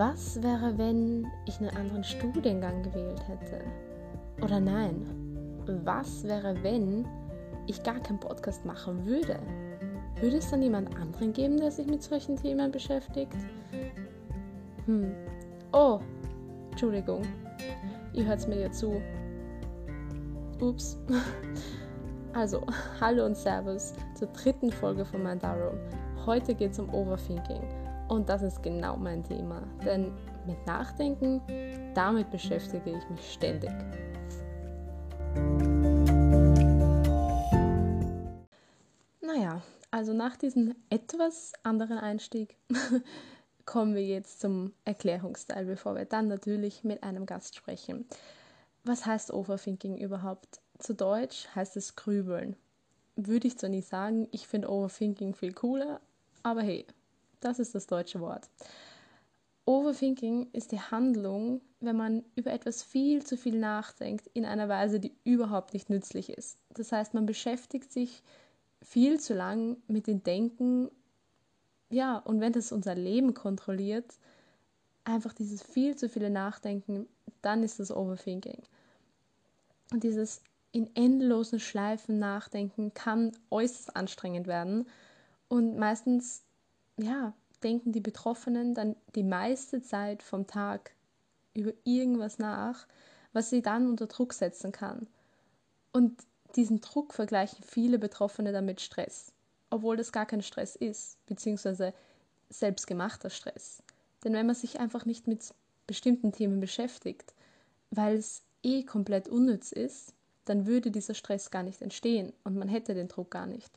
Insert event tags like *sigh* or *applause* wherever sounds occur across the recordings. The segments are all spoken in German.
Was wäre, wenn ich einen anderen Studiengang gewählt hätte? Oder nein, was wäre, wenn ich gar keinen Podcast machen würde? Würde es dann jemand anderen geben, der sich mit solchen Themen beschäftigt? Hm. Oh, Entschuldigung. Ihr hört es mir ja zu. Ups. *laughs* Also, hallo und Servus zur dritten Folge von Mandaro. Heute geht es um Overthinking. Und das ist genau mein Thema. Denn mit Nachdenken, damit beschäftige ich mich ständig. Naja, also nach diesem etwas anderen Einstieg *laughs* kommen wir jetzt zum Erklärungsteil, bevor wir dann natürlich mit einem Gast sprechen. Was heißt Overthinking überhaupt? Zu Deutsch heißt es Grübeln. Würde ich zwar nicht sagen, ich finde Overthinking viel cooler, aber hey, das ist das deutsche Wort. Overthinking ist die Handlung, wenn man über etwas viel zu viel nachdenkt, in einer Weise, die überhaupt nicht nützlich ist. Das heißt, man beschäftigt sich viel zu lang mit dem Denken, ja, und wenn das unser Leben kontrolliert, einfach dieses viel zu viele Nachdenken, dann ist das Overthinking. Und dieses in endlosen Schleifen nachdenken kann äußerst anstrengend werden und meistens ja, denken die Betroffenen dann die meiste Zeit vom Tag über irgendwas nach, was sie dann unter Druck setzen kann. Und diesen Druck vergleichen viele Betroffene damit Stress, obwohl das gar kein Stress ist, beziehungsweise selbstgemachter Stress. Denn wenn man sich einfach nicht mit bestimmten Themen beschäftigt, weil es eh komplett unnütz ist, dann würde dieser Stress gar nicht entstehen und man hätte den Druck gar nicht.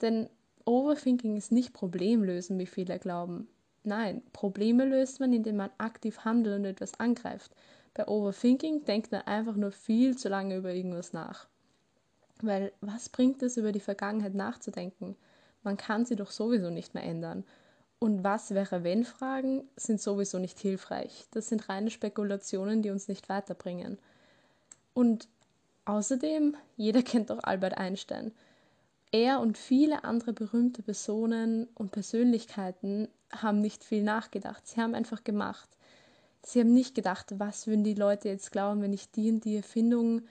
Denn Overthinking ist nicht Problemlösen, wie viele glauben. Nein, Probleme löst man, indem man aktiv handelt und etwas angreift. Bei Overthinking denkt man einfach nur viel zu lange über irgendwas nach. Weil was bringt es, über die Vergangenheit nachzudenken? Man kann sie doch sowieso nicht mehr ändern. Und was wäre wenn Fragen sind sowieso nicht hilfreich. Das sind reine Spekulationen, die uns nicht weiterbringen. Und außerdem, jeder *laughs* kennt doch Albert Einstein. Er und viele andere berühmte Personen und Persönlichkeiten haben nicht viel nachgedacht. Sie haben einfach gemacht. Sie haben nicht gedacht, was würden die Leute jetzt glauben, wenn ich die und die Erfindung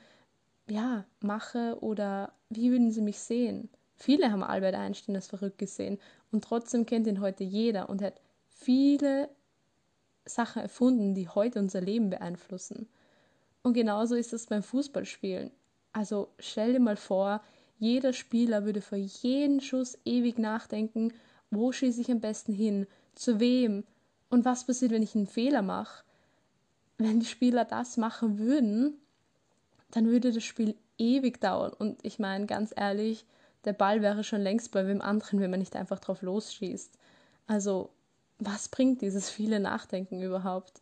ja, mache oder wie würden sie mich sehen? Viele haben Albert Einstein als verrückt gesehen und trotzdem kennt ihn heute jeder und hat viele Sachen erfunden, die heute unser Leben beeinflussen. Und genauso ist es beim Fußballspielen. Also stell dir mal vor, jeder Spieler würde vor jedem Schuss ewig nachdenken, wo schieße ich am besten hin, zu wem und was passiert, wenn ich einen Fehler mache. Wenn die Spieler das machen würden, dann würde das Spiel ewig dauern. Und ich meine, ganz ehrlich, der Ball wäre schon längst bei wem anderen, wenn man nicht einfach drauf losschießt. Also, was bringt dieses viele Nachdenken überhaupt?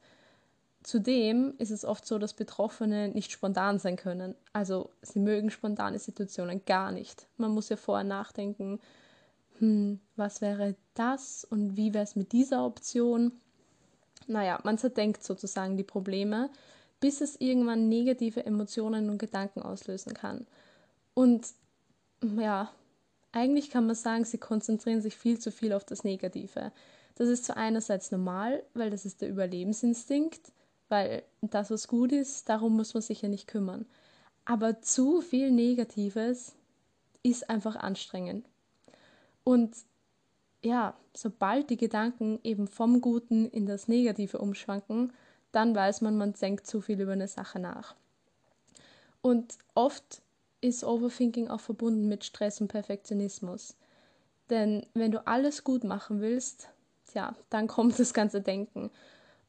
Zudem ist es oft so, dass Betroffene nicht spontan sein können. Also sie mögen spontane Situationen gar nicht. Man muss ja vorher nachdenken, hm, was wäre das und wie wäre es mit dieser Option. Naja, man zerdenkt sozusagen die Probleme, bis es irgendwann negative Emotionen und Gedanken auslösen kann. Und ja, eigentlich kann man sagen, sie konzentrieren sich viel zu viel auf das Negative. Das ist zwar einerseits normal, weil das ist der Überlebensinstinkt, weil das, was gut ist, darum muss man sich ja nicht kümmern. Aber zu viel Negatives ist einfach anstrengend. Und ja, sobald die Gedanken eben vom Guten in das Negative umschwanken, dann weiß man, man denkt zu viel über eine Sache nach. Und oft ist Overthinking auch verbunden mit Stress und Perfektionismus. Denn wenn du alles gut machen willst, ja, dann kommt das ganze Denken.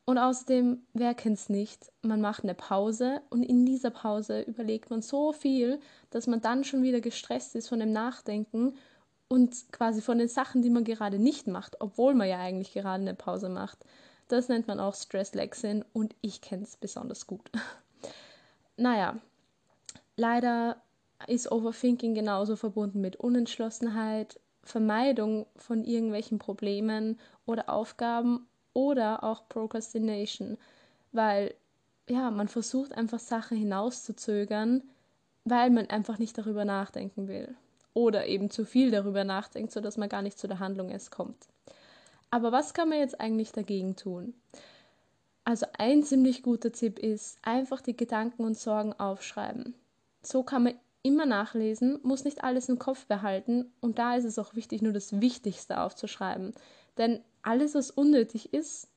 Und außerdem, wer kennt es nicht? Man macht eine Pause und in dieser Pause überlegt man so viel, dass man dann schon wieder gestresst ist von dem Nachdenken und quasi von den Sachen, die man gerade nicht macht, obwohl man ja eigentlich gerade eine Pause macht. Das nennt man auch Stress-Lexin und ich kenne es besonders gut. *laughs* naja, leider ist Overthinking genauso verbunden mit Unentschlossenheit, Vermeidung von irgendwelchen Problemen oder Aufgaben oder auch Procrastination, weil ja, man versucht einfach Sachen hinauszuzögern, weil man einfach nicht darüber nachdenken will oder eben zu viel darüber nachdenkt, sodass man gar nicht zu der Handlung erst kommt. Aber was kann man jetzt eigentlich dagegen tun? Also ein ziemlich guter Tipp ist, einfach die Gedanken und Sorgen aufschreiben. So kann man immer nachlesen, muss nicht alles im Kopf behalten und da ist es auch wichtig, nur das Wichtigste aufzuschreiben. Denn alles, was unnötig ist,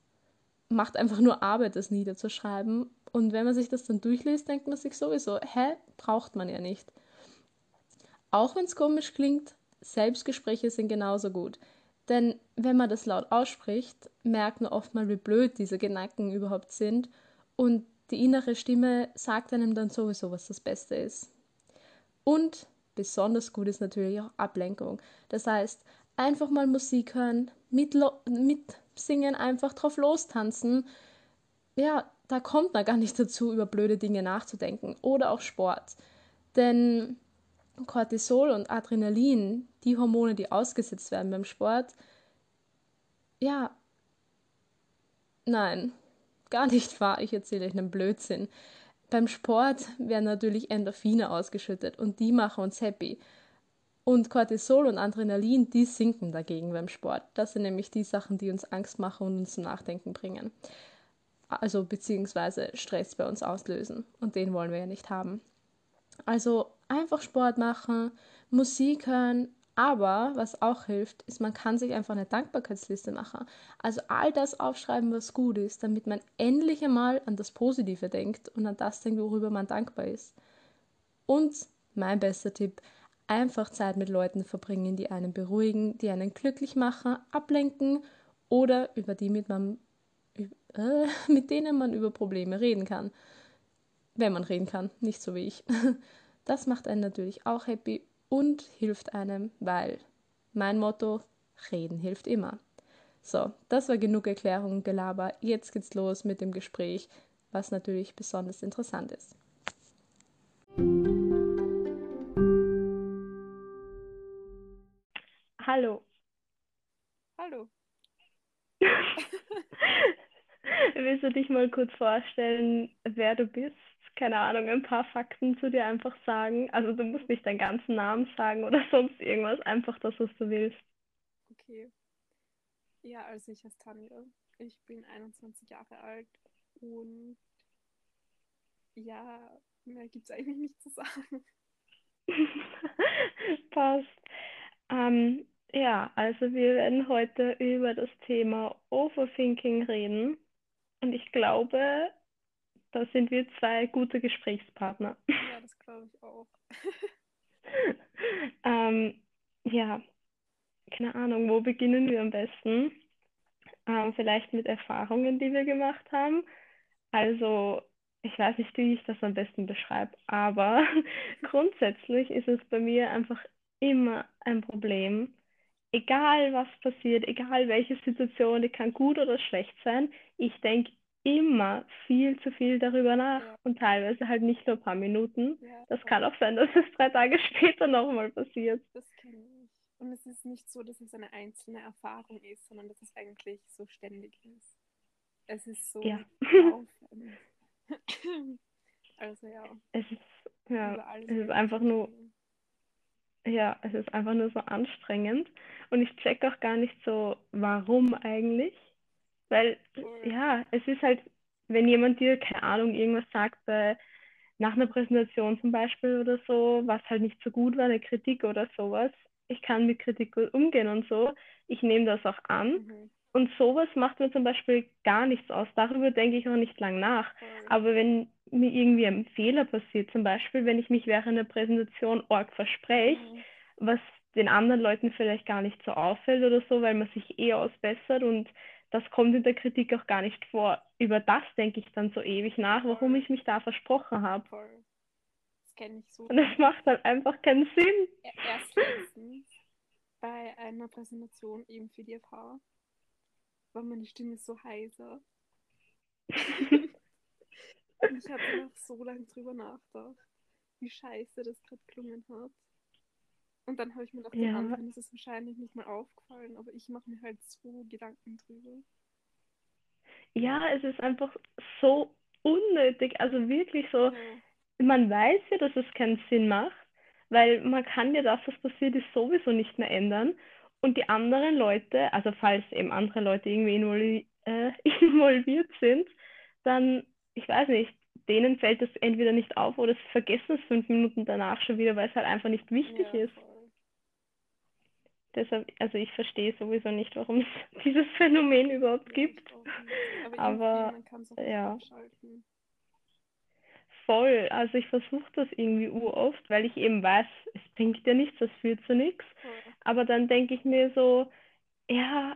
macht einfach nur Arbeit, das niederzuschreiben. Und wenn man sich das dann durchliest, denkt man sich sowieso, hä, braucht man ja nicht. Auch wenn es komisch klingt, Selbstgespräche sind genauso gut. Denn wenn man das laut ausspricht, merkt man oft mal, wie blöd diese Gedanken überhaupt sind. Und die innere Stimme sagt einem dann sowieso, was das Beste ist. Und besonders gut ist natürlich auch Ablenkung. Das heißt, einfach mal Musik hören, mitsingen, einfach drauf lostanzen. Ja, da kommt man gar nicht dazu, über blöde Dinge nachzudenken. Oder auch Sport. Denn Cortisol und Adrenalin, die Hormone, die ausgesetzt werden beim Sport, ja, nein, gar nicht wahr. Ich erzähle euch einen Blödsinn. Beim Sport werden natürlich Endorphine ausgeschüttet und die machen uns happy. Und Cortisol und Adrenalin, die sinken dagegen beim Sport. Das sind nämlich die Sachen, die uns Angst machen und uns zum Nachdenken bringen. Also beziehungsweise Stress bei uns auslösen. Und den wollen wir ja nicht haben. Also einfach Sport machen, Musik hören, aber was auch hilft, ist, man kann sich einfach eine Dankbarkeitsliste machen. Also all das aufschreiben, was gut ist, damit man endlich einmal an das Positive denkt und an das denkt, worüber man dankbar ist. Und mein bester Tipp, einfach Zeit mit Leuten verbringen, die einen beruhigen, die einen glücklich machen, ablenken oder über die mit, man, äh, *laughs* mit denen man über Probleme reden kann. Wenn man reden kann, nicht so wie ich. *laughs* Das macht einen natürlich auch happy und hilft einem, weil mein Motto, reden hilft immer. So, das war genug Erklärung und Gelaber. Jetzt geht's los mit dem Gespräch, was natürlich besonders interessant ist. Hallo. Hallo. *laughs* Willst du dich mal kurz vorstellen, wer du bist? keine Ahnung, ein paar Fakten zu dir einfach sagen. Also du musst nicht deinen ganzen Namen sagen oder *laughs* sonst irgendwas, einfach das, was du willst. Okay. Ja, also ich heiße Tanja. Ich bin 21 Jahre alt und ja, mehr gibt es eigentlich nicht zu sagen. *laughs* Passt. Ähm, ja, also wir werden heute über das Thema Overthinking reden. Und ich glaube, da sind wir zwei gute Gesprächspartner. Ja, das glaube ich auch. *laughs* ähm, ja, keine Ahnung, wo beginnen wir am besten? Ähm, vielleicht mit Erfahrungen, die wir gemacht haben. Also, ich weiß nicht, wie ich das am besten beschreibe, aber *laughs* grundsätzlich ist es bei mir einfach immer ein Problem. Egal was passiert, egal welche Situation, die kann gut oder schlecht sein, ich denke immer viel zu viel darüber nach ja. und teilweise halt nicht nur ein paar Minuten. Ja, das kann auch sein, dass es drei Tage *laughs* später nochmal passiert. Das kenne ich. Und es ist nicht so, dass es eine einzelne Erfahrung ist, sondern dass es eigentlich so ständig ist. Es ist so ja. *laughs* also ja. Es ist, ja, es ist einfach nur. Ja, es ist einfach nur so anstrengend. Und ich check auch gar nicht so, warum eigentlich. Weil, ja, es ist halt, wenn jemand dir, keine Ahnung, irgendwas sagt, bei, nach einer Präsentation zum Beispiel oder so, was halt nicht so gut war, eine Kritik oder sowas, ich kann mit Kritik gut umgehen und so, ich nehme das auch an. Mhm. Und sowas macht mir zum Beispiel gar nichts aus. Darüber denke ich auch nicht lang nach. Mhm. Aber wenn mir irgendwie ein Fehler passiert, zum Beispiel, wenn ich mich während der Präsentation org verspreche, mhm. was den anderen Leuten vielleicht gar nicht so auffällt oder so, weil man sich eh ausbessert und das kommt in der Kritik auch gar nicht vor. Über das denke ich dann so ewig nach, warum ich mich da versprochen habe. Das kenne ich so. Und das macht halt einfach keinen Sinn. Erst letztens bei einer Präsentation eben für die FH war meine Stimme so heiser. *laughs* Und ich habe noch so lange drüber nachgedacht, wie scheiße das gerade gelungen hat. Und dann habe ich mir gedacht, ja. den anderen ist es wahrscheinlich nicht mal aufgefallen, aber ich mache mir halt so Gedanken drüber. Ja, es ist einfach so unnötig, also wirklich so. Ja. Man weiß ja, dass es keinen Sinn macht, weil man kann ja das, was passiert ist, sowieso nicht mehr ändern. Und die anderen Leute, also falls eben andere Leute irgendwie invol äh, *laughs* involviert sind, dann, ich weiß nicht, denen fällt das entweder nicht auf oder sie vergessen es fünf Minuten danach schon wieder, weil es halt einfach nicht wichtig ja, ist. Deshalb, also ich verstehe sowieso nicht, warum es *laughs* dieses Phänomen überhaupt ja, gibt. Aber, Aber ja. Voll. Also ich versuche das irgendwie oft, weil ich eben weiß, es bringt ja nichts, das führt zu nichts. Aber dann denke ich mir so, ja,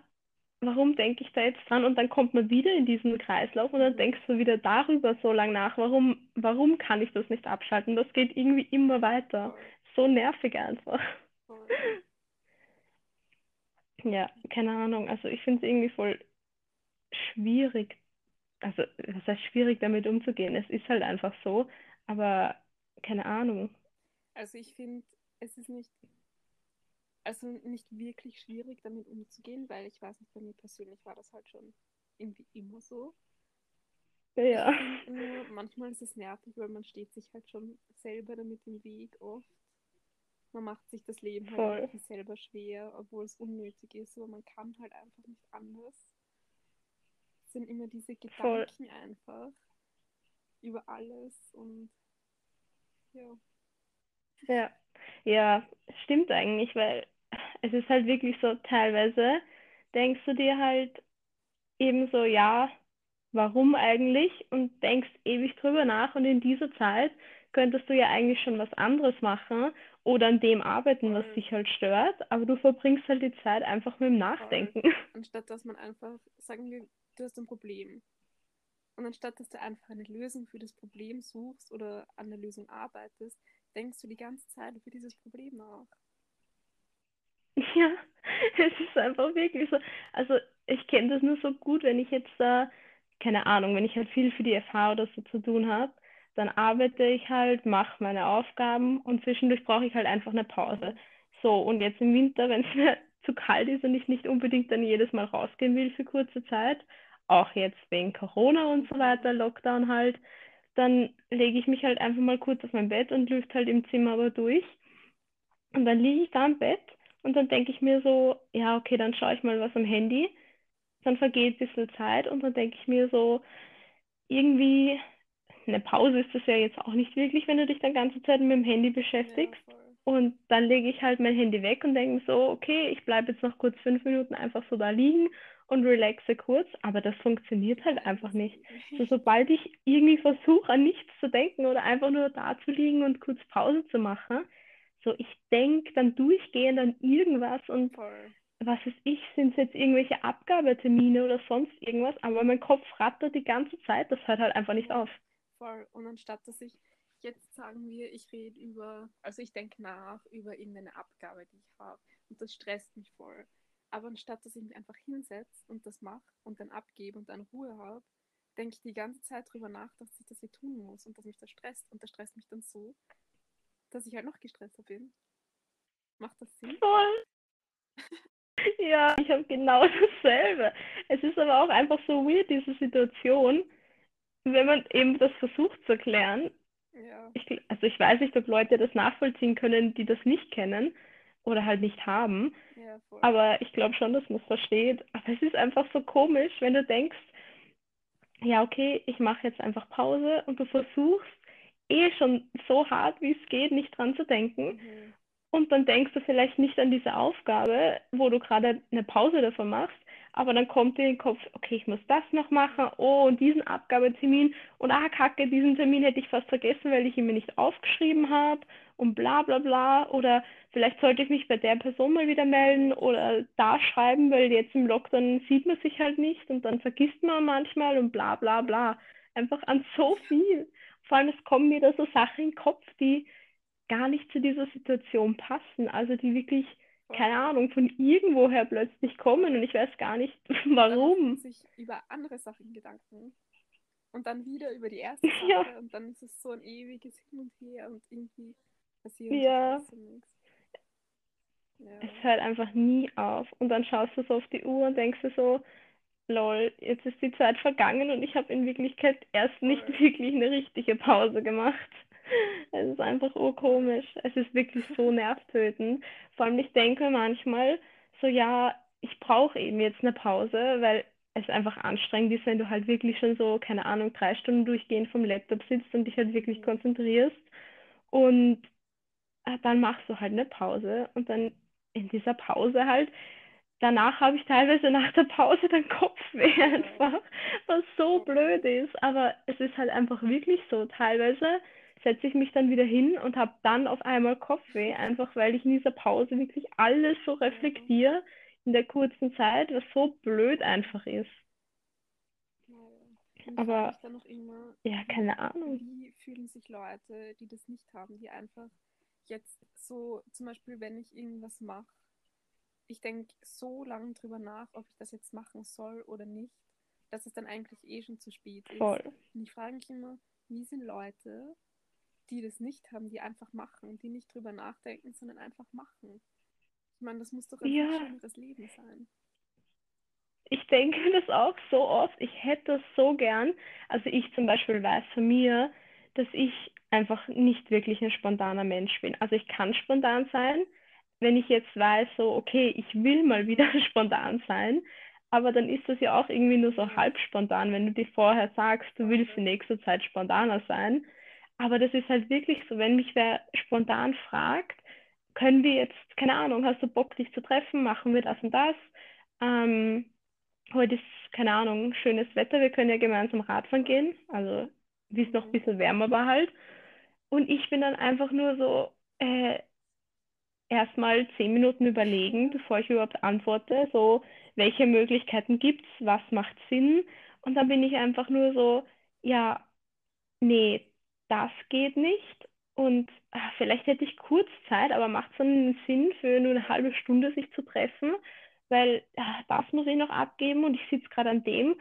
warum denke ich da jetzt dran? Und dann kommt man wieder in diesen Kreislauf und dann mhm. denkst du wieder darüber so lange nach, warum, warum kann ich das nicht abschalten? Das geht irgendwie immer weiter. So nervig einfach. Ja, keine Ahnung. Also ich finde es irgendwie voll schwierig. Also, was heißt schwierig, damit umzugehen? Es ist halt einfach so, aber keine Ahnung. Also ich finde, es ist nicht also nicht wirklich schwierig, damit umzugehen, weil ich weiß nicht, bei mir persönlich war das halt schon irgendwie immer so. Ja. Nur, manchmal ist es nervig, weil man steht sich halt schon selber damit im Weg oft. Man macht sich das Leben halt irgendwie selber schwer, obwohl es unnötig ist, aber man kann halt einfach nicht anders. Es sind immer diese Gedanken Voll. einfach über alles und ja. Ja, ja, stimmt eigentlich, weil es ist halt wirklich so, teilweise denkst du dir halt eben so, ja, warum eigentlich? Und denkst ewig drüber nach und in dieser Zeit könntest du ja eigentlich schon was anderes machen oder an dem arbeiten, was dich halt stört, aber du verbringst halt die Zeit einfach mit dem Nachdenken. *laughs* Anstatt dass man einfach, sagen wir, du hast ein Problem. Und anstatt dass du einfach eine Lösung für das Problem suchst oder an der Lösung arbeitest, denkst du die ganze Zeit über dieses Problem nach. *laughs* Ja, es ist einfach wirklich so. Also ich kenne das nur so gut, wenn ich jetzt da, keine Ahnung, wenn ich halt viel für die FH oder so zu tun habe, dann arbeite ich halt, mache meine Aufgaben und zwischendurch brauche ich halt einfach eine Pause. So, und jetzt im Winter, *laughs* wenn es mir zu kalt ist und ich nicht unbedingt dann jedes Mal rausgehen will für kurze Zeit, auch jetzt wegen Corona und so weiter, Lockdown halt, dann lege ich mich halt einfach mal kurz auf mein Bett und lüfte halt im Zimmer aber durch. Und dann liege ich da im Bett und dann denke ich mir so, ja, okay, dann schaue ich mal was am Handy. Dann vergeht ein bisschen Zeit und dann denke ich mir so, irgendwie, eine Pause ist das ja jetzt auch nicht wirklich, wenn du dich dann ganze Zeit mit dem Handy beschäftigst. Ja, und dann lege ich halt mein Handy weg und denke so, okay, ich bleibe jetzt noch kurz fünf Minuten einfach so da liegen und relaxe kurz, aber das funktioniert halt einfach nicht. So, sobald ich irgendwie versuche, an nichts zu denken oder einfach nur da zu liegen und kurz Pause zu machen, so ich denke dann durchgehend an irgendwas und Voll. was ist ich, sind es jetzt irgendwelche Abgabetermine oder sonst irgendwas, aber mein Kopf rattert die ganze Zeit, das hört halt einfach nicht auf. Voll. Und anstatt dass ich jetzt sagen wir, ich rede über, also ich denke nach über irgendeine Abgabe, die ich habe und das stresst mich voll. Aber anstatt dass ich mich einfach hinsetze und das mache und dann abgebe und dann Ruhe habe, denke ich die ganze Zeit drüber nach, dass ich das hier tun muss und dass mich das stresst und das stresst mich dann so, dass ich halt noch gestresster bin. Macht das Sinn? Voll. *laughs* ja, ich habe genau *laughs* dasselbe. Es ist aber auch einfach so weird, diese Situation, wenn man eben das versucht zu erklären. Ja. Ich, also ich weiß nicht, ob Leute das nachvollziehen können, die das nicht kennen oder halt nicht haben. Ja, aber ich glaube schon, dass man es versteht. Aber es ist einfach so komisch, wenn du denkst, ja, okay, ich mache jetzt einfach Pause und du versuchst eh schon so hart, wie es geht, nicht dran zu denken. Mhm. Und dann denkst du vielleicht nicht an diese Aufgabe, wo du gerade eine Pause davon machst, aber dann kommt dir in den Kopf, okay, ich muss das noch machen, oh, und diesen Abgabetermin und ah, kacke, diesen Termin hätte ich fast vergessen, weil ich ihn mir nicht aufgeschrieben habe und bla bla bla. Oder vielleicht sollte ich mich bei der Person mal wieder melden oder da schreiben, weil jetzt im Lockdown sieht man sich halt nicht und dann vergisst man manchmal und bla bla bla. Einfach an so viel. Vor allem, es kommen mir da so Sachen in den Kopf, die gar nicht zu dieser Situation passen. Also die wirklich, keine Ahnung, von irgendwoher plötzlich kommen und ich weiß gar nicht, *laughs* warum. Dann sich über andere Sachen Gedanken und dann wieder über die erste *laughs* Sache ja. und dann ist es so ein ewiges Hin und Her und irgendwie passiert ja. nichts. Ja. Es hört einfach nie auf. Und dann schaust du so auf die Uhr und denkst du so, lol, jetzt ist die Zeit vergangen und ich habe in Wirklichkeit erst nicht wirklich eine richtige Pause gemacht. Es ist einfach urkomisch. Es ist wirklich so nervtötend. Vor allem, ich denke manchmal so, ja, ich brauche eben jetzt eine Pause, weil es einfach anstrengend ist, wenn du halt wirklich schon so, keine Ahnung, drei Stunden durchgehend vom Laptop sitzt und dich halt wirklich konzentrierst. Und äh, dann machst du halt eine Pause und dann in dieser Pause halt, danach habe ich teilweise nach der Pause dann Kopfweh *laughs* einfach, was so blöd ist. Aber es ist halt einfach wirklich so. Teilweise setze ich mich dann wieder hin und habe dann auf einmal Kopfweh, einfach weil ich in dieser Pause wirklich alles so reflektiere in der kurzen Zeit, was so blöd einfach ist. Und Aber ich dann noch immer, ja, keine Ahnung. Wie fühlen sich Leute, die das nicht haben, die einfach jetzt so, zum Beispiel, wenn ich irgendwas mache, ich denke so lange drüber nach, ob ich das jetzt machen soll oder nicht, dass es dann eigentlich eh schon zu spät ist. Voll. Und ich frage mich immer, wie sind Leute, die das nicht haben, die einfach machen, die nicht drüber nachdenken, sondern einfach machen. Ich meine, das muss doch ein ja. schöneres Leben sein. Ich denke *laughs* das auch so oft. Ich hätte das so gern. Also ich zum Beispiel weiß von mir, dass ich einfach nicht wirklich ein spontaner Mensch bin. Also ich kann spontan sein, wenn ich jetzt weiß, so, okay, ich will mal *laughs* wieder spontan sein, aber dann ist das ja auch irgendwie nur so halb spontan, wenn du dir vorher sagst, du willst in nächster Zeit spontaner sein. Aber das ist halt wirklich so, wenn mich wer spontan fragt, können wir jetzt, keine Ahnung, hast du Bock, dich zu treffen, machen wir das und das. Ähm, heute ist, keine Ahnung, schönes Wetter, wir können ja gemeinsam Radfahren gehen, also wie es noch ein bisschen wärmer war halt. Und ich bin dann einfach nur so, äh, erstmal zehn Minuten überlegen, bevor ich überhaupt antworte, so, welche Möglichkeiten gibt es, was macht Sinn. Und dann bin ich einfach nur so, ja, nee, das geht nicht. Und ach, vielleicht hätte ich kurz Zeit, aber macht es einen Sinn, für nur eine halbe Stunde sich zu treffen, weil ach, das muss ich noch abgeben und ich sitze gerade an dem.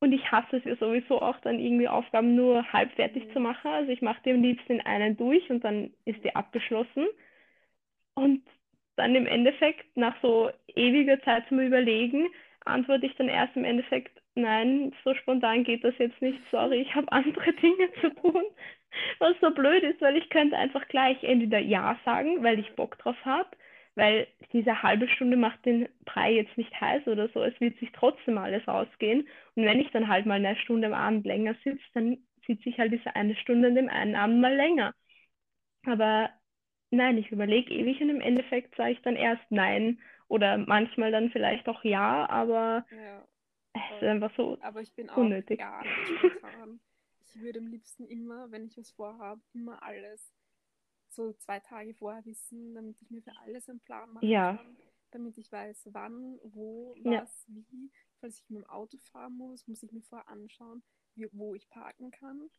Und ich hasse es ja sowieso auch, dann irgendwie Aufgaben nur halb fertig zu machen. Also ich mache die am liebsten in einen durch und dann ist die abgeschlossen. Und dann im Endeffekt, nach so ewiger Zeit zum Überlegen, antworte ich dann erst im Endeffekt, nein, so spontan geht das jetzt nicht, sorry, ich habe andere *laughs* Dinge zu tun. Was so blöd ist, weil ich könnte einfach gleich entweder Ja sagen, weil ich Bock drauf habe, weil diese halbe Stunde macht den Brei jetzt nicht heiß oder so, es wird sich trotzdem alles ausgehen. Und wenn ich dann halt mal eine Stunde am Abend länger sitze, dann sitze ich halt diese eine Stunde an dem einen Abend mal länger. Aber nein, ich überlege ewig und im Endeffekt sage ich dann erst Nein oder manchmal dann vielleicht auch Ja, aber ja, es ist einfach so aber ich bin unnötig. Auch gar nicht spontan. ich würde am liebsten immer, wenn ich was vorhabe, immer alles so zwei Tage vorher wissen, damit ich mir für alles einen Plan machen ja. kann, damit ich weiß, wann, wo, was, ja. wie. Falls ich mit dem Auto fahren muss, muss ich mir vorher anschauen, wie, wo ich parken kann,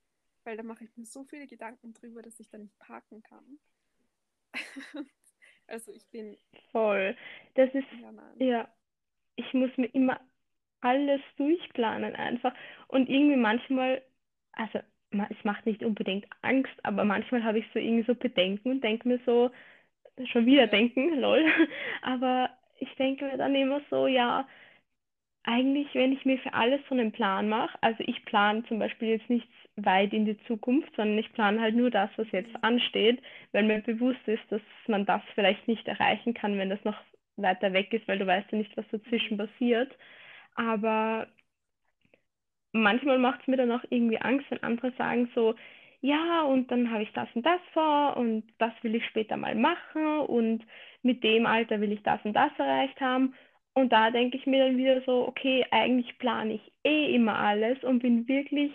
weil da mache ich mir so viele Gedanken drüber, dass ich da nicht parken kann. *laughs* also ich bin. Voll. Das ist. Ja, ja, ich muss mir immer alles durchplanen einfach. Und irgendwie manchmal, also es macht nicht unbedingt Angst, aber manchmal habe ich so irgendwie so Bedenken und denke mir so, schon wieder denken, *laughs* lol. Aber ich denke mir dann immer so, ja, eigentlich, wenn ich mir für alles so einen Plan mache, also ich plane zum Beispiel jetzt nichts weit in die Zukunft, sondern ich plane halt nur das, was jetzt ansteht, weil mir bewusst ist, dass man das vielleicht nicht erreichen kann, wenn das noch weiter weg ist, weil du weißt ja nicht, was dazwischen passiert. Aber manchmal macht es mir dann auch irgendwie Angst, wenn andere sagen so, ja, und dann habe ich das und das vor und das will ich später mal machen und mit dem Alter will ich das und das erreicht haben. Und da denke ich mir dann wieder so, okay, eigentlich plane ich eh immer alles und bin wirklich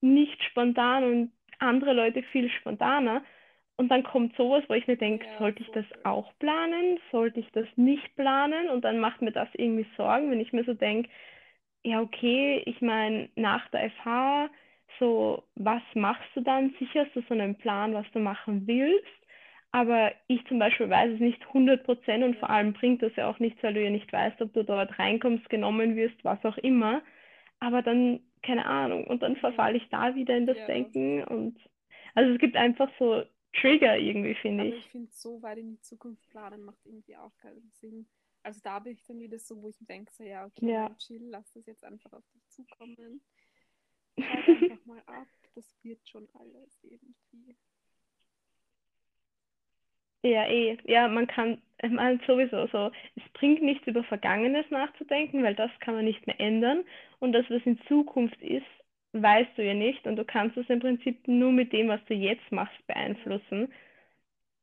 nicht spontan und andere Leute viel spontaner. Und dann kommt sowas, wo ich mir denke, ja, sollte ich das auch planen? Sollte ich das nicht planen? Und dann macht mir das irgendwie Sorgen, wenn ich mir so denke, ja, okay, ich meine, nach der FH, so, was machst du dann? Sicher hast du so einen Plan, was du machen willst. Aber ich zum Beispiel weiß es nicht 100 Prozent und vor allem bringt das ja auch nichts, weil du ja nicht weißt, ob du dort reinkommst, genommen wirst, was auch immer. Aber dann keine Ahnung. Und dann verfalle ich da wieder in das ja. Denken. Und also es gibt einfach so Trigger irgendwie, finde ich. ich finde, so weit in die Zukunft planen macht irgendwie auch keinen Sinn. Also da bin ich dann wieder so, wo ich denke, so ja, okay, ja. chill, lass das jetzt einfach auf dich zukommen. Halt einfach mal ab, das wird schon alles irgendwie. Ja, eh. Ja, man kann, meine, sowieso so, es bringt nichts über Vergangenes nachzudenken, weil das kann man nicht mehr ändern. Und das, was in Zukunft ist, weißt du ja nicht. Und du kannst es im Prinzip nur mit dem, was du jetzt machst, beeinflussen.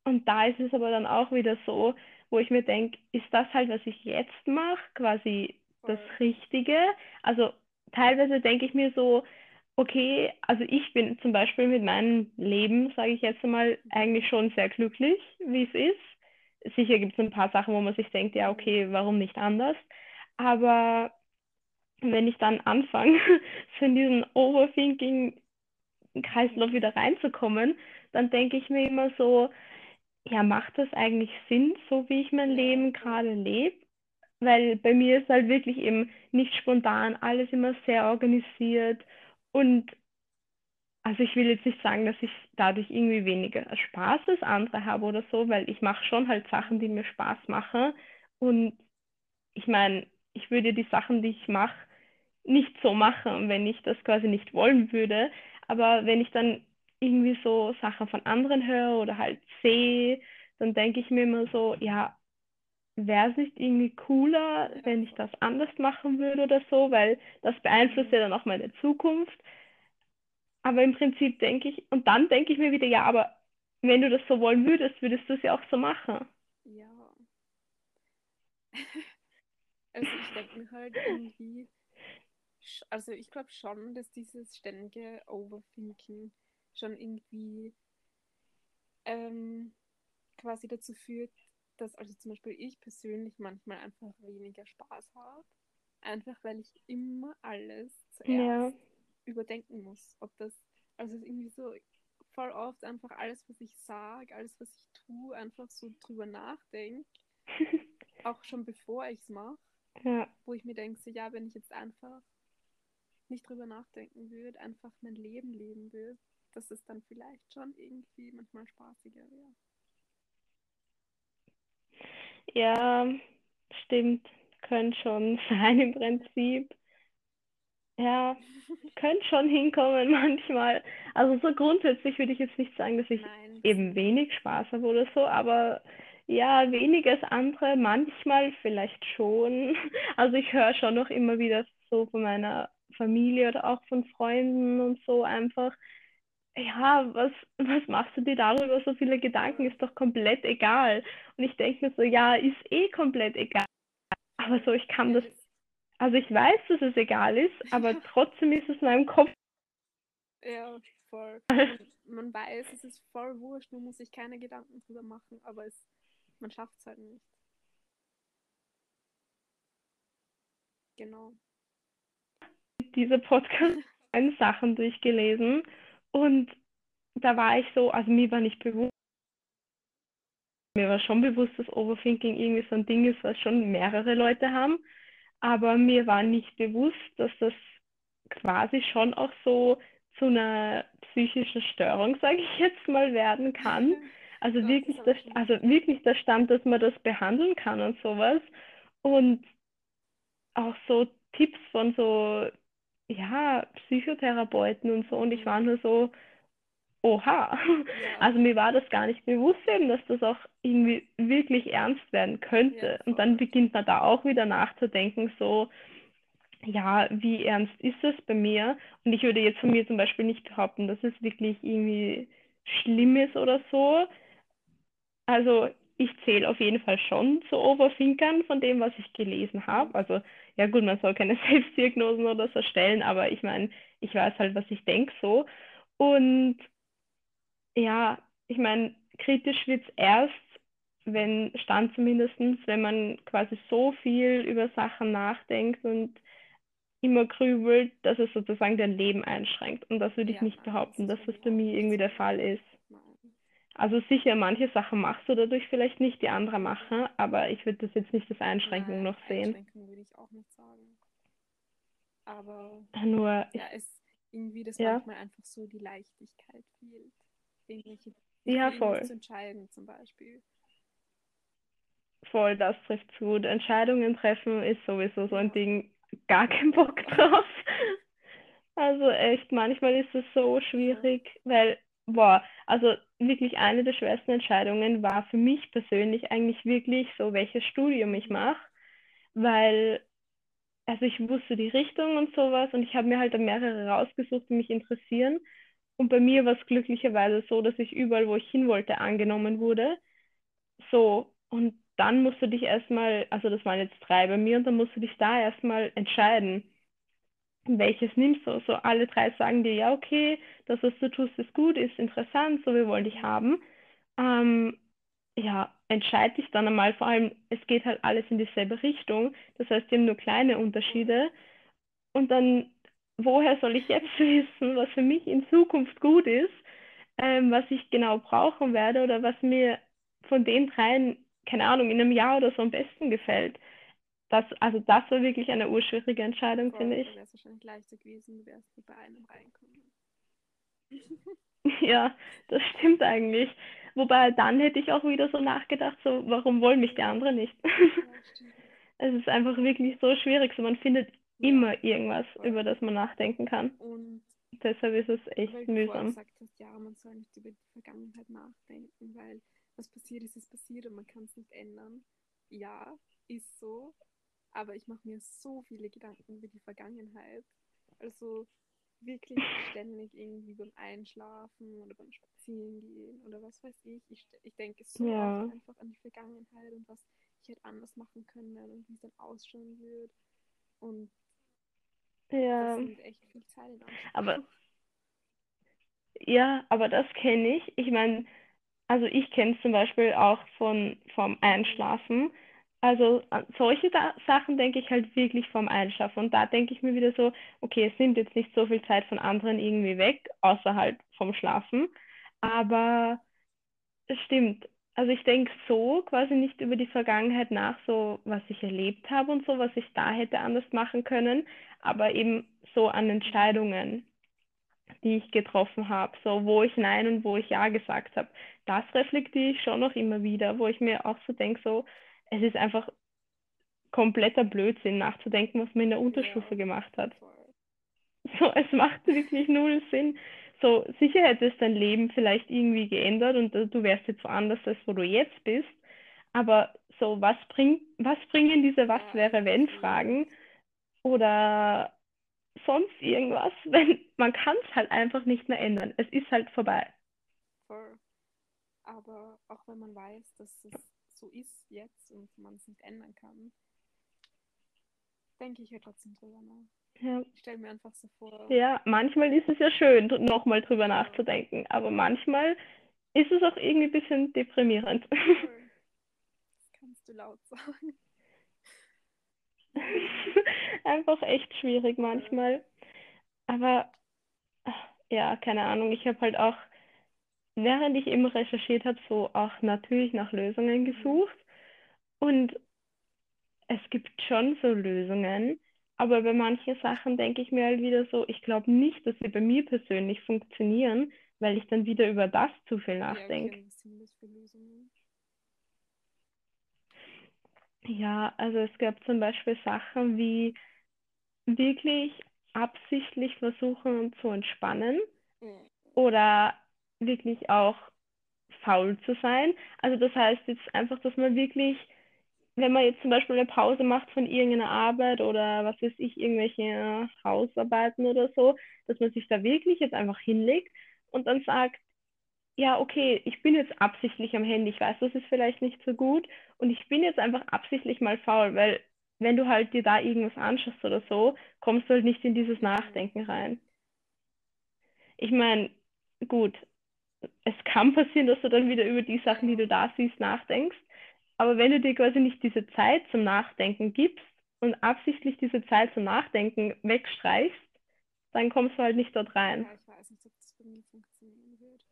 Und da ist es aber dann auch wieder so, wo ich mir denke, ist das halt, was ich jetzt mache, quasi das Richtige? Also teilweise denke ich mir so, okay, also ich bin zum Beispiel mit meinem Leben, sage ich jetzt mal, eigentlich schon sehr glücklich, wie es ist. Sicher gibt es ein paar Sachen, wo man sich denkt, ja, okay, warum nicht anders? Aber wenn ich dann anfange, *laughs* so in diesen Overthinking-Kreislauf wieder reinzukommen, dann denke ich mir immer so, ja, macht das eigentlich Sinn, so wie ich mein Leben gerade lebe? Weil bei mir ist halt wirklich eben nicht spontan, alles immer sehr organisiert und also ich will jetzt nicht sagen, dass ich dadurch irgendwie weniger Spaß als andere habe oder so, weil ich mache schon halt Sachen, die mir Spaß machen. Und ich meine, ich würde die Sachen, die ich mache, nicht so machen, wenn ich das quasi nicht wollen würde. Aber wenn ich dann irgendwie so Sachen von anderen höre oder halt sehe, dann denke ich mir immer so, ja, wäre es nicht irgendwie cooler, wenn ich das anders machen würde oder so, weil das beeinflusst ja dann auch meine Zukunft. Aber im Prinzip denke ich, und dann denke ich mir wieder, ja, aber wenn du das so wollen würdest, würdest du es ja auch so machen. Ja. *laughs* also ich denke mir halt irgendwie, also ich glaube schon, dass dieses ständige Overthinking schon irgendwie ähm, quasi dazu führt, dass also zum Beispiel ich persönlich manchmal einfach weniger Spaß habe. Einfach weil ich immer alles zuerst ja. überdenken muss. Ob das, also irgendwie so voll oft einfach alles, was ich sage, alles, was ich tue, einfach so drüber nachdenke. *laughs* auch schon bevor ich es mache. Ja. Wo ich mir denke, so, ja, wenn ich jetzt einfach nicht drüber nachdenken würde, einfach mein Leben leben würde, dass es dann vielleicht schon irgendwie manchmal spaßiger wäre. Ja, stimmt. Könnte schon *laughs* sein im Prinzip. Ja, *laughs* könnte schon hinkommen *laughs* manchmal. Also so grundsätzlich würde ich jetzt nicht sagen, dass ich Nein. eben wenig Spaß habe oder so, aber ja, weniger als andere, manchmal vielleicht schon. Also ich höre schon noch immer wieder so von meiner Familie oder auch von Freunden und so einfach, ja, was, was machst du dir darüber so viele Gedanken? Ist doch komplett egal. Und ich denke mir so, ja, ist eh komplett egal. Aber so, ich kann das, also ich weiß, dass es egal ist, aber *laughs* trotzdem ist es in meinem Kopf. Ja, voll. *laughs* Man, weiß, es ist voll wurscht, man muss sich keine Gedanken drüber machen, aber es, man schafft es halt nicht. Genau. Diese Podcast *laughs* Sachen durchgelesen und da war ich so, also mir war nicht bewusst, mir war schon bewusst, dass Overthinking irgendwie so ein Ding ist, was schon mehrere Leute haben. Aber mir war nicht bewusst, dass das quasi schon auch so zu einer psychischen Störung, *laughs* sage ich jetzt mal, werden kann. *laughs* Also ja, wirklich, der, also wirklich der Stand, dass man das behandeln kann und sowas. Und auch so Tipps von so ja, Psychotherapeuten und so. Und ich war nur so, oha. Ja. Also mir war das gar nicht bewusst eben, dass das auch irgendwie wirklich ernst werden könnte. Ja, und dann beginnt man da auch wieder nachzudenken, so, ja, wie ernst ist das bei mir? Und ich würde jetzt von mir zum Beispiel nicht behaupten, dass es wirklich irgendwie schlimm ist oder so. Also ich zähle auf jeden Fall schon zu Overthinkern von dem, was ich gelesen habe. Also ja gut, man soll keine *laughs* Selbstdiagnosen oder so stellen, aber ich meine, ich weiß halt, was ich denke so. Und ja, ich meine, kritisch wird es erst, wenn stand zumindest, wenn man quasi so viel über Sachen nachdenkt und immer grübelt, dass es sozusagen dein Leben einschränkt. Und das würde ich ja, nicht behaupten, dass das bei mir irgendwie der Fall ist. Also sicher, manche Sachen machst du dadurch vielleicht nicht, die andere machen, aber ich würde das jetzt nicht als Einschränkung Nein, noch sehen. Einschränkung würde ich auch nicht sagen. Aber nur ja, es irgendwie das ja. manchmal einfach so die Leichtigkeit fehlt. Irgendwelche ja, voll. zu entscheiden zum Beispiel. Voll, das trifft zu gut. Entscheidungen treffen ist sowieso so ein Ding, gar kein Bock drauf. *laughs* Also echt, manchmal ist es so schwierig, weil boah, also wirklich eine der schwersten Entscheidungen war für mich persönlich eigentlich wirklich so, welches Studium ich mache, weil also ich wusste die Richtung und sowas und ich habe mir halt dann mehrere rausgesucht, die mich interessieren. Und bei mir war es glücklicherweise so, dass ich überall, wo ich hin wollte, angenommen wurde. So, und dann musst du dich erstmal, also das waren jetzt drei bei mir, und dann musst du dich da erstmal entscheiden, welches nimmst du. So alle drei sagen dir, ja, okay, das, was du tust, ist gut, ist interessant, so wir wollen dich haben. Ähm, ja, entscheide dich dann einmal, vor allem, es geht halt alles in dieselbe Richtung. Das heißt, die haben nur kleine Unterschiede. Und dann, woher soll ich jetzt *laughs* wissen, was für mich in Zukunft gut ist, ähm, was ich genau brauchen werde oder was mir von den dreien, keine Ahnung, in einem Jahr oder so am besten gefällt. Das, also das war wirklich eine urschwierige Entscheidung, finde ich. Wäre es wahrscheinlich leichter gewesen, du wärst nur bei einem reinkommen. *laughs* Ja, das stimmt eigentlich. Wobei dann hätte ich auch wieder so nachgedacht, so, warum wollen mich die anderen nicht? Ja. *laughs* Es ist einfach wirklich so schwierig, so man findet Ja, immer irgendwas, voll. über das man nachdenken kann. Und Deshalb ist es echt weil du mühsam. gesagt hast, ja, man soll nicht über die Vergangenheit nachdenken, weil was passiert ist, ist passiert und man kann es nicht ändern. Ja, ist so. Aber ich mache mir so viele Gedanken über die Vergangenheit. Also wirklich *laughs* ständig irgendwie beim Einschlafen oder beim Spazierengehen oder was weiß ich. Ich, ich denke so Ja. oft einfach an die Vergangenheit und was ich hätte anders machen können und wie es dann ausschauen wird. Und Ja, das nimmt echt viel Zeit in Anspruch. aber ja, aber das kenne ich. Ich meine, also ich kenne es zum Beispiel auch von vom Einschlafen. Also an solche da Sachen denke ich halt wirklich vom Einschlafen. Und da denke ich mir wieder so, okay, es nimmt jetzt nicht so viel Zeit von anderen irgendwie weg, außer halt vom Schlafen. Aber es stimmt. Also ich denke so quasi nicht über die Vergangenheit nach, so was ich erlebt habe und so, was ich da hätte anders machen können, aber eben so an Entscheidungen, die ich getroffen habe, so wo ich Nein und wo ich Ja gesagt habe. Das reflektiere ich schon noch immer wieder, wo ich mir auch so denke, so, es ist einfach kompletter Blödsinn nachzudenken, was man in der Unterstufe Ja, gemacht hat. So, es macht wirklich null Sinn. So, sicher hätte es dein Leben vielleicht irgendwie geändert und du wärst jetzt woanders, als wo du jetzt bist. Aber so, was bringt, was bringen diese Was wäre wenn. Fragen oder sonst irgendwas, *laughs* wenn man kann es halt einfach nicht mehr ändern. Es ist halt vorbei. Voll. Aber auch wenn man weiß, dass es so ist jetzt und man es nicht ändern kann, denke ich ja trotzdem drüber nach. Ja. Ich stelle mir einfach so vor, Ja, manchmal ist es ja schön, nochmal drüber nachzudenken, aber manchmal ist es auch irgendwie ein bisschen deprimierend. *laughs* das kannst du laut sagen. *laughs* Einfach echt schwierig manchmal. Aber ach, ja, keine Ahnung, ich habe halt auch, während ich eben recherchiert habe, so auch natürlich nach Lösungen gesucht. Und es gibt schon so Lösungen, aber bei manchen Sachen denke ich mir halt wieder so, ich glaube nicht, dass sie bei mir persönlich funktionieren, weil ich dann wieder über das zu viel nachdenke. Ja, also es gab zum Beispiel Sachen wie wirklich absichtlich versuchen zu entspannen oder wirklich auch faul zu sein. Also das heißt jetzt einfach, dass man wirklich, wenn man jetzt zum Beispiel eine Pause macht von irgendeiner Arbeit oder was weiß ich, irgendwelche Hausarbeiten oder so, dass man sich da wirklich jetzt einfach hinlegt und dann sagt, ja, okay, ich bin jetzt absichtlich am Handy, ich weiß, das ist vielleicht nicht so gut und ich bin jetzt einfach absichtlich mal faul, weil wenn du halt dir da irgendwas anschaust oder so, kommst du halt nicht in dieses Nachdenken rein. Ich meine, gut, es kann passieren, dass du dann wieder über die Sachen, die du da siehst, nachdenkst, aber wenn du dir quasi nicht diese Zeit zum Nachdenken gibst und absichtlich diese Zeit zum Nachdenken wegstreichst, dann kommst du halt nicht dort rein. Ja, ich weiß nicht, ob das bei mir funktionieren wird.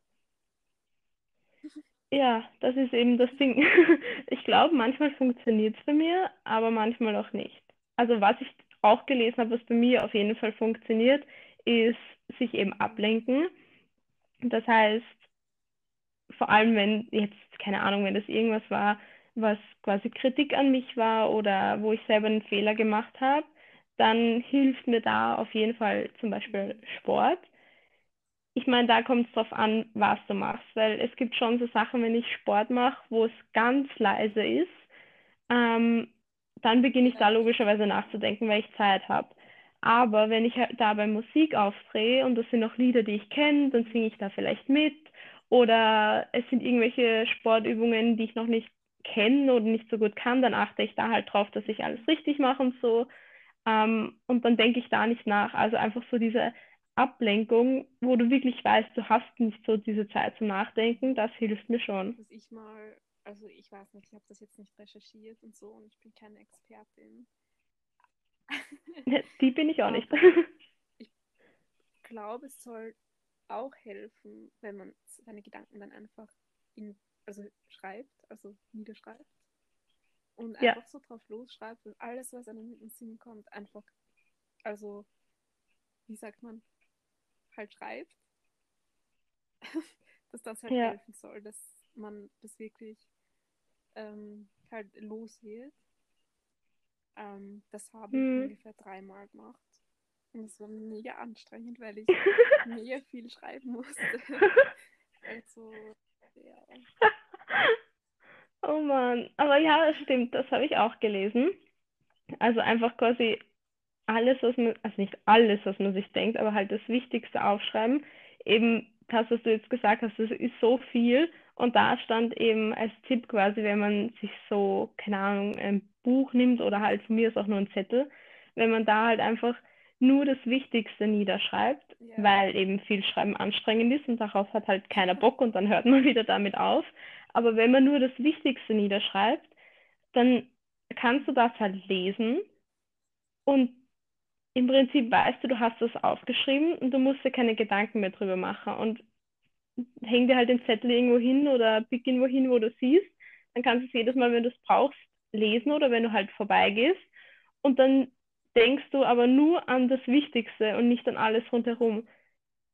*laughs* Ja, das ist eben das Ding. *laughs* Ich glaube, manchmal funktioniert es bei mir, aber manchmal auch nicht. Also was ich auch gelesen habe, was bei mir auf jeden Fall funktioniert, ist sich eben ablenken. Das heißt, vor allem wenn jetzt, keine Ahnung, wenn das irgendwas war, was quasi Kritik an mich war oder wo ich selber einen Fehler gemacht habe, dann hilft mir da auf jeden Fall zum Beispiel Sport. ich meine, da kommt es drauf an, was du machst, weil es gibt schon so Sachen, wenn ich Sport mache, wo es ganz leise ist, ähm, dann beginne ich da logischerweise nachzudenken, weil ich Zeit habe. Aber wenn ich halt dabei Musik aufdrehe und das sind noch Lieder, die ich kenne, dann singe ich da vielleicht mit. Oder es sind irgendwelche Sportübungen, die ich noch nicht kenne oder nicht so gut kann, dann achte ich da halt drauf, dass ich alles richtig mache und so. Ähm, und dann denke ich da nicht nach. Also einfach so diese Ablenkung, wo du wirklich weißt, du hast nicht so diese Zeit zum Nachdenken, das hilft mir schon. Dass ich mal, also ich weiß nicht, ich habe das jetzt nicht recherchiert und so und ich bin keine Expertin. *laughs* Die bin ich auch nicht. *laughs* ich glaube, es soll auch helfen, wenn man seine Gedanken dann einfach in, also schreibt, also niederschreibt und einfach ja. so drauf losschreibt und alles, was einem in den Sinn kommt, einfach, also, wie sagt man, halt schreibt, *laughs* dass das halt ja. helfen soll, dass man das wirklich ähm, halt los wird. Ähm, das habe hm. ich ungefähr dreimal gemacht. Und es war mega anstrengend, weil ich *laughs* mega viel schreiben musste. *laughs* also, ja. *laughs* Oh Mann, aber ja, das stimmt, das habe ich auch gelesen. Also einfach quasi alles, was man, also nicht alles, was man sich denkt, aber halt das Wichtigste aufschreiben. Eben das, was du jetzt gesagt hast, das ist so viel. Und da stand eben als Tipp quasi, wenn man sich so, keine Ahnung, ein Buch nimmt oder halt von mir ist auch nur ein Zettel, wenn man da halt einfach nur das Wichtigste niederschreibt, ja. weil eben viel Schreiben anstrengend ist und darauf hat halt keiner Bock und dann hört man *laughs* wieder damit auf. Aber wenn man nur das Wichtigste niederschreibt, dann kannst du das halt lesen und im Prinzip weißt du, du hast das aufgeschrieben und du musst dir keine Gedanken mehr drüber machen. Und häng dir halt den Zettel irgendwo hin oder pick irgendwo hin, wo du siehst. Dann kannst du es jedes Mal, wenn du es brauchst, lesen oder wenn du halt vorbeigehst. Und dann denkst du aber nur an das Wichtigste und nicht an alles rundherum.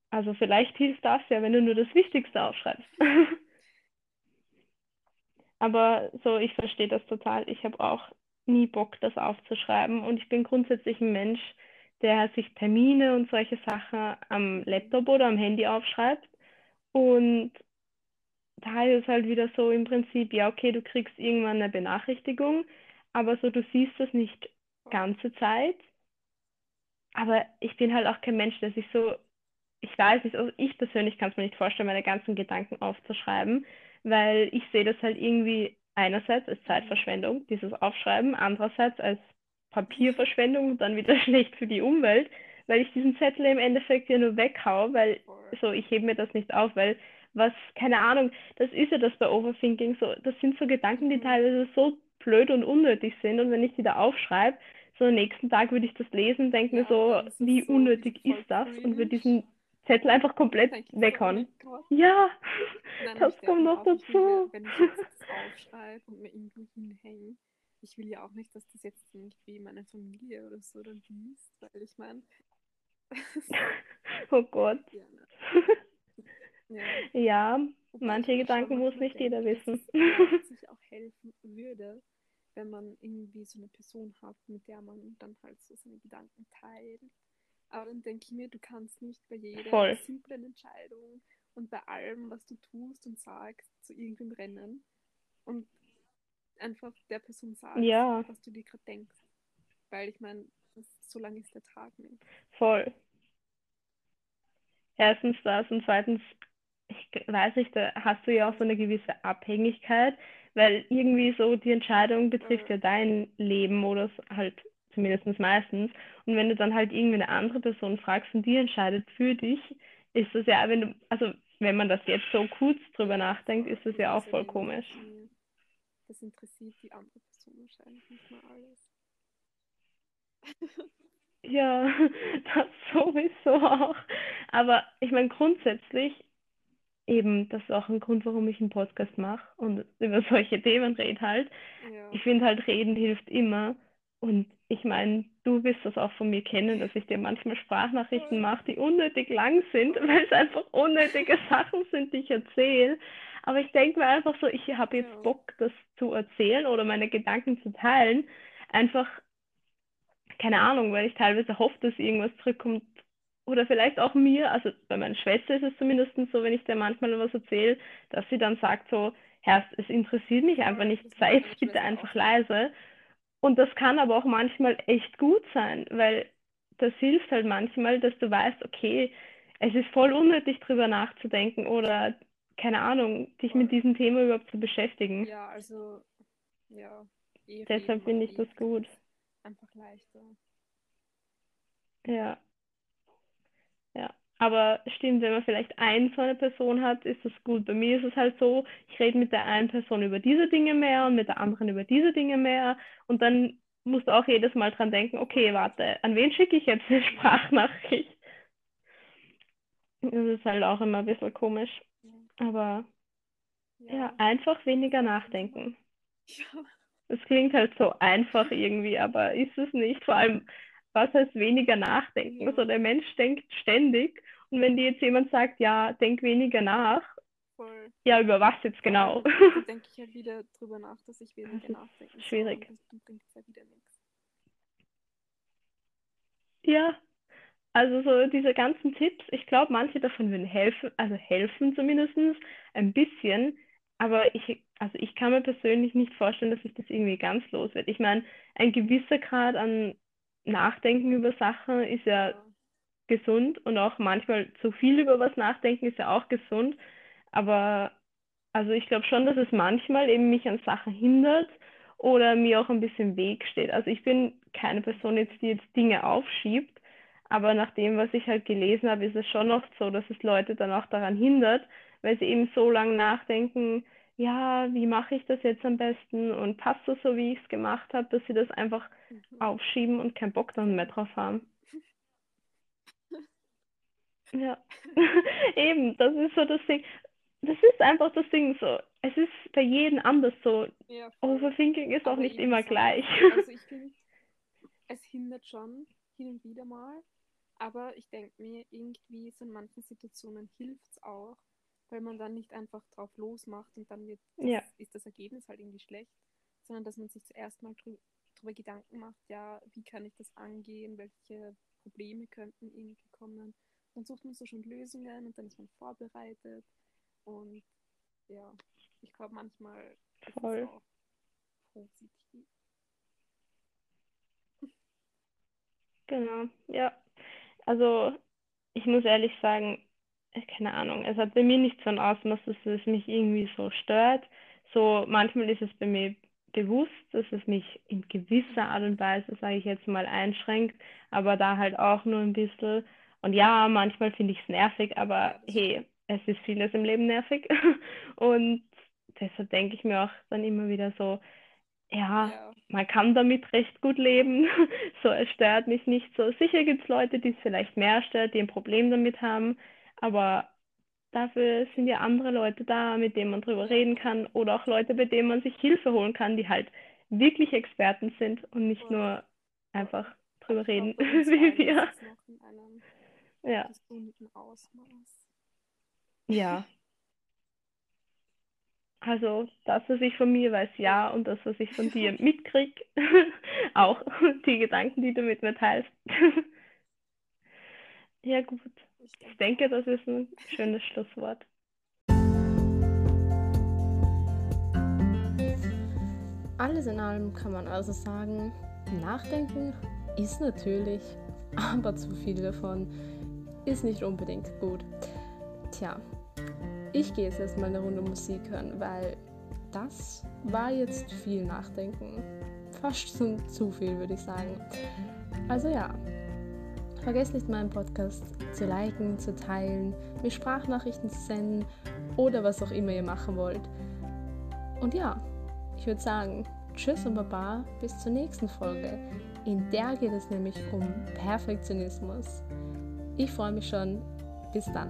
Also vielleicht hilft das ja, wenn du nur das Wichtigste aufschreibst. *laughs* aber so, ich verstehe das total. Ich habe auch nie Bock, das aufzuschreiben. Und ich bin grundsätzlich ein Mensch, der sich Termine und solche Sachen am Laptop oder am Handy aufschreibt. Und da ist es halt wieder so im Prinzip, ja, okay, du kriegst irgendwann eine Benachrichtigung, aber so, du siehst das nicht ganze Zeit. Aber ich bin halt auch kein Mensch, der sich so, ich weiß nicht, also ich persönlich kann es mir nicht vorstellen, meine ganzen Gedanken aufzuschreiben, weil ich sehe das halt irgendwie einerseits als Zeitverschwendung, dieses Aufschreiben, andererseits als Papierverschwendung und dann wieder *laughs* schlecht für die Umwelt, weil ich diesen Zettel im Endeffekt ja nur weghau, weil so, ich hebe mir das nicht auf, weil was, keine Ahnung, das ist ja das bei Overthinking so, das sind so Gedanken, die teilweise so blöd und unnötig sind und wenn ich die da aufschreibe, so am nächsten Tag würde ich das lesen, denke ja, mir so, wie so unnötig ist das und würde diesen Zettel einfach komplett weghauen. Oh ja, Nein, das kommt noch dazu. Wenn ich das aufschreibe und mir irgendwo hinhänge, ich will ja auch nicht, dass das jetzt irgendwie meine Familie oder so dann liest, weil ich meine. *laughs* *laughs* oh Gott. Ja, ne? *laughs* ja. ja manche Gedanken muss nicht jeder wissen. Dass es auch helfen würde, wenn man irgendwie so eine Person hat, mit der man dann halt so seine Gedanken teilt. Aber dann denke ich mir, du kannst nicht bei jeder Voll. simplen Entscheidung und bei allem, was du tust und sagst, zu irgendwem rennen. Und einfach der Person sagen, ja. was du dir gerade denkst. Weil ich meine, so lange ist der Tag nicht. Voll. Erstens das und zweitens, ich weiß nicht, da hast du ja auch so eine gewisse Abhängigkeit, weil irgendwie so die Entscheidung betrifft ja, ja dein Leben oder halt zumindest meistens. Und wenn du dann halt irgendwie eine andere Person fragst und die entscheidet für dich, ist das ja, wenn du, also wenn man das jetzt so kurz drüber nachdenkt, ist das ja auch voll komisch das interessiert die andere Person wahrscheinlich nicht mal alles. *laughs* ja, *laughs* das sowieso auch. Aber ich meine, grundsätzlich, eben, das ist auch ein Grund, warum ich einen Podcast mache und über *laughs* solche Themen rede halt. Ja. Ich finde halt, reden hilft immer. Und ich meine, du wirst das auch von mir kennen, dass ich dir manchmal Sprachnachrichten mache, die unnötig lang sind, *laughs* weil es einfach unnötige Sachen sind, die ich erzähle. Aber ich denke mir einfach so, ich habe jetzt. Bock, das zu erzählen oder meine Gedanken zu teilen. Einfach, keine Ahnung, weil ich teilweise hoffe, dass irgendwas zurückkommt, oder vielleicht auch mir, also bei meiner Schwester ist es zumindest so, wenn ich dir manchmal was erzähle, dass sie dann sagt so, Herr, es interessiert mich einfach nicht, sei jetzt bitte einfach leise. Und das kann aber auch manchmal echt gut sein, weil das hilft halt manchmal, dass du weißt, okay, es ist voll unnötig drüber nachzudenken oder keine Ahnung, dich mit diesem Thema überhaupt zu beschäftigen. Ja, also ja. Eh Deshalb finde ich das gut. Einfach leichter. Ja. Aber stimmt, wenn man vielleicht ein so eine Person hat, ist das gut. Bei mir ist es halt so, ich rede mit der einen Person über diese Dinge mehr und mit der anderen über diese Dinge mehr. Und dann musst du auch jedes Mal dran denken, okay, warte, an wen schicke ich jetzt eine *laughs* Sprachnachricht? Das ist halt auch immer ein bisschen komisch. Aber ja, ja einfach weniger nachdenken. Ja. Es klingt halt so einfach irgendwie, aber ist es nicht. Vor allem, was heißt weniger nachdenken? Also der Mensch denkt ständig und wenn dir jetzt jemand sagt, ja, denk weniger nach, Voll. ja, über was jetzt genau? Dann *laughs* denke ich halt wieder drüber nach, dass ich weniger nachdenke. Schwierig. Bringt ja wieder nichts. Ja, also so diese ganzen Tipps, ich glaube, manche davon würden helfen, also helfen zumindest ein bisschen, aber ich, also ich kann mir persönlich nicht vorstellen, dass ich das irgendwie ganz los wird. Ich meine, ein gewisser Grad an Nachdenken über Sachen ist ja gesund und auch manchmal zu viel über was nachdenken ist ja auch gesund. Aber also ich glaube schon, dass es manchmal eben mich an Sachen hindert oder mir auch ein bisschen im Weg steht. Also ich bin keine Person jetzt, die jetzt Dinge aufschiebt, aber nach dem, was ich halt gelesen habe, ist es schon oft so, dass es Leute dann auch daran hindert, weil sie eben so lange nachdenken, ja, wie mache ich das jetzt am besten und passt das so, wie ich es gemacht habe, dass sie das einfach mhm. aufschieben und keinen Bock dann mehr drauf haben. ja, *laughs* eben, das ist so das Ding. Das ist einfach das Ding so. Es ist bei jedem anders so. Ja, Overthinking ist auch nicht immer gleich. Also ich *laughs* finde, es hindert schon hin und wieder mal. Aber ich denke mir, irgendwie so in manchen Situationen hilft es auch, weil man dann nicht einfach drauf losmacht und dann wird das, ja. ist das Ergebnis halt irgendwie schlecht, sondern dass man sich zuerst mal drü drüber Gedanken macht, ja, wie kann ich das angehen, welche Probleme könnten irgendwie kommen. Dann sucht man so schon Lösungen und dann ist man vorbereitet und ja, ich glaube manchmal Voll. ist es auch positiv. Genau, ja. Also ich muss ehrlich sagen, keine Ahnung, es hat bei mir nicht so ein Ausmaß, dass es mich irgendwie so stört. So manchmal ist es bei mir bewusst, dass es mich in gewisser Art und Weise, sage ich jetzt mal, einschränkt, aber da halt auch nur ein bisschen. Und ja, manchmal finde ich es nervig, aber hey, es ist vieles im Leben nervig. *laughs* und deshalb denke ich mir auch dann immer wieder so, ja, ja, man kann damit recht gut leben. *laughs* so, es stört mich nicht so. Sicher gibt es Leute, die es vielleicht mehr stört, die ein Problem damit haben. Aber dafür sind ja andere Leute da, mit denen man drüber reden kann oder auch Leute, bei denen man sich Hilfe holen kann, die halt wirklich Experten sind und nicht nur einfach drüber reden, *laughs* wie wir. Ja. Ja. Also das, was ich von mir weiß, ja, und das, was ich von dir *laughs* mitkriege, *laughs* auch die Gedanken, die du mit mir teilst. ja, gut. Ich denke, das ist ein schönes Schlusswort. Alles in allem kann man also sagen, Nachdenken ist natürlich, aber zu viel davon ist nicht unbedingt gut. Tja, ich gehe jetzt erstmal eine Runde Musik hören, weil das war jetzt viel Nachdenken. Fast schon zu viel, würde ich sagen. Also ja, vergesst nicht meinen Podcast zu liken, zu teilen, mir Sprachnachrichten zu senden oder was auch immer ihr machen wollt. Und ja, ich würde sagen, tschüss und baba, bis zur nächsten Folge. In der geht es nämlich um Perfektionismus. Ich freue mich schon. Bis dann.